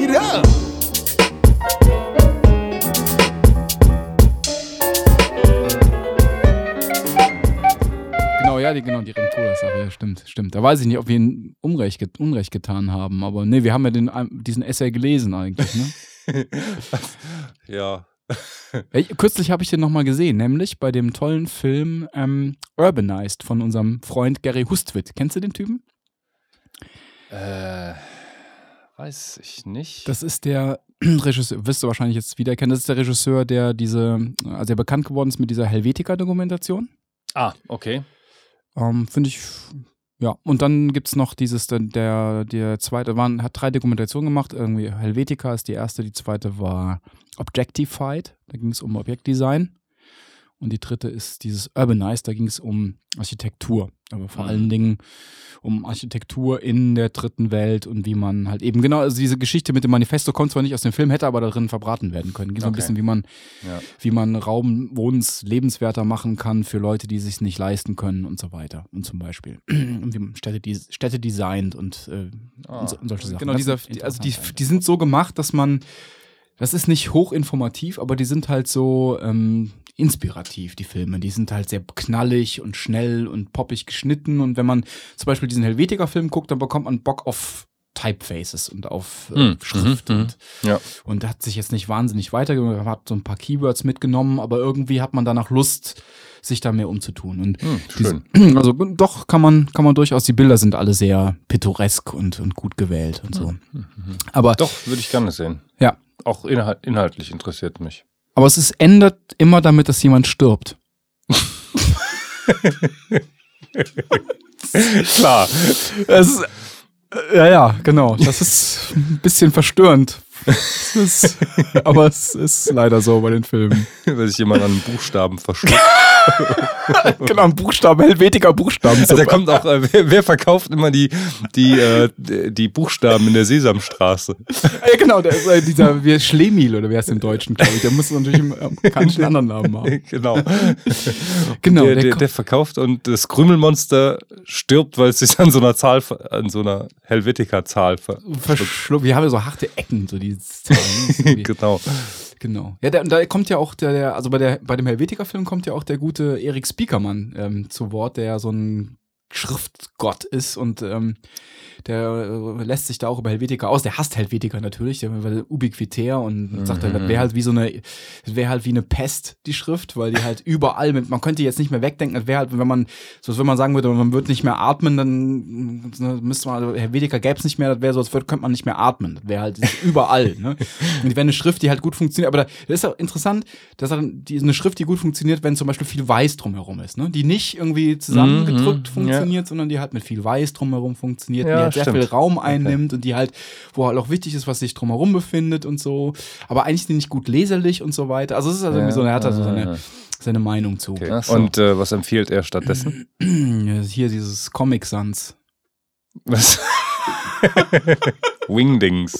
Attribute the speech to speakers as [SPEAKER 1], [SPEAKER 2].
[SPEAKER 1] it up. Genau, ja, die, genau, die Rentola-Sache, ja, stimmt, stimmt. Da weiß ich nicht, ob wir ihnen Unrecht, get- Unrecht getan haben, aber nee, wir haben ja den, diesen Essay gelesen eigentlich, ne?
[SPEAKER 2] ja.
[SPEAKER 1] Ja, kürzlich habe ich den nochmal gesehen, nämlich bei dem tollen Film ähm, Urbanized von unserem Freund Gary Hustwit. Kennst du den Typen?
[SPEAKER 2] Äh, weiß ich nicht.
[SPEAKER 1] Das ist der Regisseur, wirst du wahrscheinlich jetzt wieder kennen, das ist der Regisseur, der diese, also der bekannt geworden ist mit dieser Helvetica-Dokumentation.
[SPEAKER 2] ah, okay.
[SPEAKER 1] Ähm, Finde ich, ja. Und dann gibt es noch dieses, der, der, der zweite, waren, hat drei Dokumentationen gemacht. Irgendwie Helvetica ist die erste, die zweite war Objectified, da ging es um Objektdesign. Und die dritte ist dieses Urbanized, da ging es um Architektur. Aber vor
[SPEAKER 2] Mhm.
[SPEAKER 1] allen Dingen um Architektur in der dritten Welt und wie man halt eben, genau, also diese Geschichte mit dem Manifesto kommt zwar nicht aus dem Film, hätte aber darin verbraten werden können. Geht so ein bisschen, wie man
[SPEAKER 2] Ja.
[SPEAKER 1] wie man Raum Wohnens lebenswerter machen kann für Leute, die sich nicht leisten können und so weiter. Und zum Beispiel. Und wie man Städte, Städte designt und, äh,
[SPEAKER 2] Ah,
[SPEAKER 1] und, so, und solche Sachen.
[SPEAKER 2] genau, dieser-
[SPEAKER 1] also die, die sind so gemacht, dass man, das ist nicht hochinformativ, aber die sind halt so ähm, inspirativ, die Filme. Die sind halt sehr knallig und schnell und poppig geschnitten. Und wenn man zum Beispiel diesen Helvetica-Film guckt, dann bekommt man Bock auf Typefaces und auf äh,
[SPEAKER 2] Hm,
[SPEAKER 1] Schrift
[SPEAKER 2] mhm,
[SPEAKER 1] und
[SPEAKER 2] Ja.
[SPEAKER 1] und hat sich jetzt nicht wahnsinnig weitergemacht, hat so ein paar Keywords mitgenommen, aber irgendwie hat man danach Lust, sich da mehr umzutun. Und
[SPEAKER 2] Hm, schön.
[SPEAKER 1] diese- also doch kann man, kann man durchaus, die Bilder sind alle sehr pittoresk und, und gut gewählt und so. Aber,
[SPEAKER 2] Doch, würde ich gerne sehen.
[SPEAKER 1] ja,
[SPEAKER 2] Auch inhalt, inhaltlich interessiert mich.
[SPEAKER 1] Aber es ist, endet immer damit, dass jemand stirbt.
[SPEAKER 2] Klar.
[SPEAKER 1] Es ja, ja, genau. Das ist ein bisschen verstörend. Es ist, aber es ist leider so bei den Filmen.
[SPEAKER 2] Wenn sich jemand an Buchstaben verschluckt.
[SPEAKER 1] Genau, ein Buchstaben, Helvetiker Buchstaben.
[SPEAKER 2] Also da kommt auch, äh, wer, wer verkauft immer die, die, äh, die Buchstaben in der Sesamstraße?
[SPEAKER 1] Ja, genau, der ist, äh, dieser wie Schlemiel oder wer ist im Deutschen, glaube ich. Der muss natürlich im amerikanischen anderen Namen haben.
[SPEAKER 2] genau.
[SPEAKER 1] Genau,
[SPEAKER 2] der,
[SPEAKER 1] der,
[SPEAKER 2] der, der verkauft und das Krümelmonster stirbt, weil es sich an so einer Zahl, ver- an so einer Helvetica-Zahl ver
[SPEAKER 1] verschluckt. Wir haben ja so harte Ecken, so die Zahlen.
[SPEAKER 2] Genau.
[SPEAKER 1] Genau. Ja, und da kommt ja auch der, der also bei, der, bei dem Helvetica-Film kommt ja auch der gute Erik Spiekermann ähm, zu Wort, der ja so ein Schriftgott ist und ähm, der äh, lässt sich da auch über Helvetica aus. Der hasst Helvetica natürlich, der weil ubiquitär und sagt,
[SPEAKER 2] Mhm.
[SPEAKER 1] das wäre halt wie so eine, das wäre halt wie eine Pest, die Schrift, weil die halt überall mit, man könnte jetzt nicht mehr wegdenken, das wäre halt, wenn man, so als wenn man sagen würde, man würde nicht mehr atmen, dann ne, müsste man, also Helvetica gäbe es nicht mehr, das wäre so, als könnte man nicht mehr atmen. Das wäre halt überall, ne? Und wäre eine Schrift, die halt gut funktioniert, aber da, das ist auch interessant, dass die, eine Schrift, die gut funktioniert, wenn zum Beispiel viel Weiß drumherum ist, ne? Die nicht irgendwie zusammengedrückt
[SPEAKER 2] Mhm,
[SPEAKER 1] funktioniert, sondern die halt mit viel Weiß drumherum funktioniert,
[SPEAKER 2] Ja,
[SPEAKER 1] die halt sehr viel Raum einnimmt und die halt, wo halt auch wichtig ist, was sich drumherum befindet und so. Aber eigentlich sind die nicht gut leserlich und so weiter. Also es ist also irgendwie so, er hat da so seine, seine Meinung zu.
[SPEAKER 2] Okay.
[SPEAKER 3] So.
[SPEAKER 2] Und äh, was empfiehlt er stattdessen?
[SPEAKER 1] Hier dieses Comic Sans.
[SPEAKER 2] Was? Wingdings.